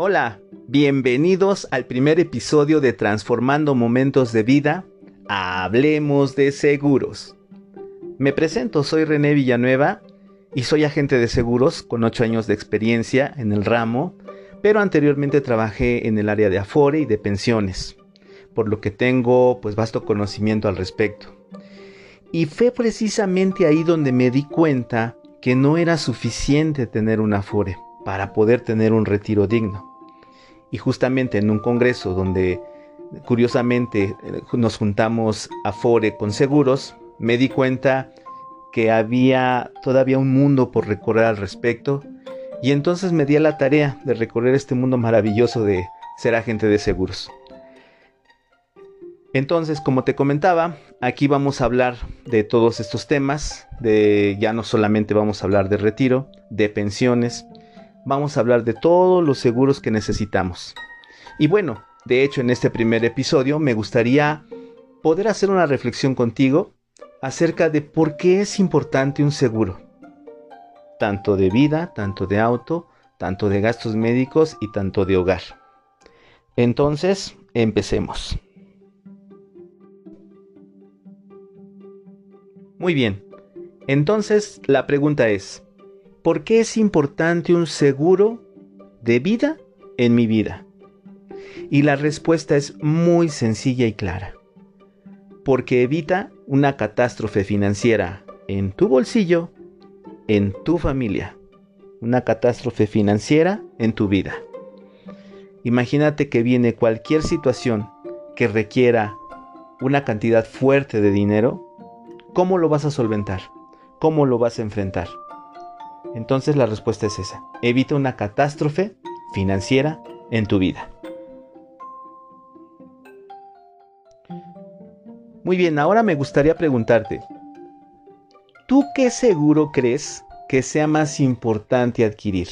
Hola, bienvenidos al primer episodio de Transformando Momentos de Vida. Hablemos de seguros. Me presento, soy René Villanueva y soy agente de seguros con 8 años de experiencia en el ramo, pero anteriormente trabajé en el área de Afore y de pensiones, por lo que tengo pues vasto conocimiento al respecto. Y fue precisamente ahí donde me di cuenta que no era suficiente tener un Afore para poder tener un retiro digno. Y justamente en un congreso donde curiosamente nos juntamos a Fore con seguros, me di cuenta que había todavía un mundo por recorrer al respecto y entonces me di a la tarea de recorrer este mundo maravilloso de ser agente de seguros. Entonces, como te comentaba, aquí vamos a hablar de todos estos temas, de ya no solamente vamos a hablar de retiro, de pensiones, vamos a hablar de todos los seguros que necesitamos. Y bueno, de hecho en este primer episodio me gustaría poder hacer una reflexión contigo acerca de por qué es importante un seguro. Tanto de vida, tanto de auto, tanto de gastos médicos y tanto de hogar. Entonces, empecemos. Muy bien. Entonces, la pregunta es, ¿Por qué es importante un seguro de vida en mi vida? Y la respuesta es muy sencilla y clara. Porque evita una catástrofe financiera en tu bolsillo, en tu familia. Una catástrofe financiera en tu vida. Imagínate que viene cualquier situación que requiera una cantidad fuerte de dinero. ¿Cómo lo vas a solventar? ¿Cómo lo vas a enfrentar? Entonces la respuesta es esa. Evita una catástrofe financiera en tu vida. Muy bien, ahora me gustaría preguntarte, ¿tú qué seguro crees que sea más importante adquirir?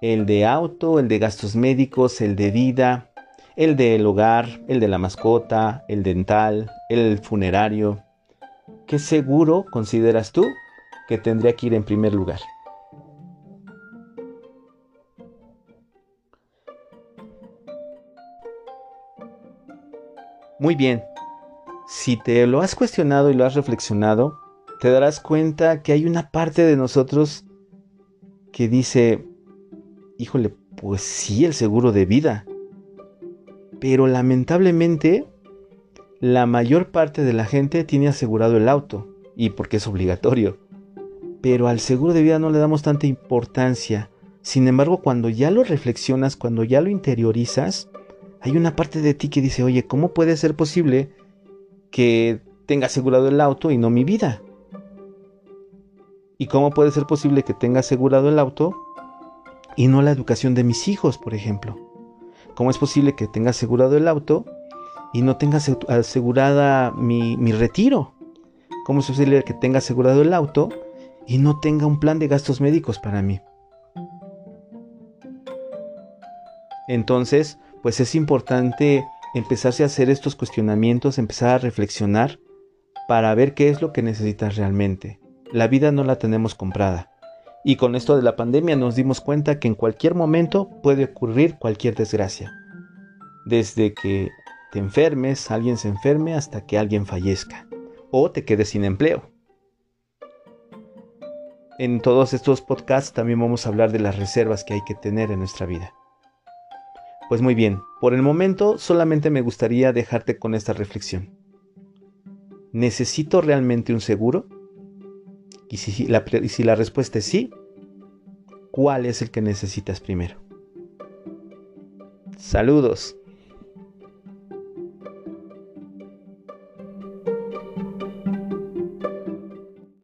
¿El de auto, el de gastos médicos, el de vida, el del hogar, el de la mascota, el dental, el funerario? ¿Qué seguro consideras tú que tendría que ir en primer lugar. Muy bien, si te lo has cuestionado y lo has reflexionado, te darás cuenta que hay una parte de nosotros que dice, híjole, pues sí, el seguro de vida. Pero lamentablemente, la mayor parte de la gente tiene asegurado el auto, y porque es obligatorio pero al seguro de vida no le damos tanta importancia. Sin embargo, cuando ya lo reflexionas, cuando ya lo interiorizas, hay una parte de ti que dice, oye, ¿cómo puede ser posible que tenga asegurado el auto y no mi vida? ¿Y cómo puede ser posible que tenga asegurado el auto y no la educación de mis hijos, por ejemplo? ¿Cómo es posible que tenga asegurado el auto y no tenga asegurada mi, mi retiro? ¿Cómo es posible que tenga asegurado el auto y no tenga un plan de gastos médicos para mí. Entonces, pues es importante empezarse a hacer estos cuestionamientos, empezar a reflexionar para ver qué es lo que necesitas realmente. La vida no la tenemos comprada. Y con esto de la pandemia nos dimos cuenta que en cualquier momento puede ocurrir cualquier desgracia. Desde que te enfermes, alguien se enferme, hasta que alguien fallezca. O te quedes sin empleo. En todos estos podcasts también vamos a hablar de las reservas que hay que tener en nuestra vida. Pues muy bien, por el momento solamente me gustaría dejarte con esta reflexión. ¿Necesito realmente un seguro? Y si la, respuesta es sí, ¿cuál es el que necesitas primero? Saludos.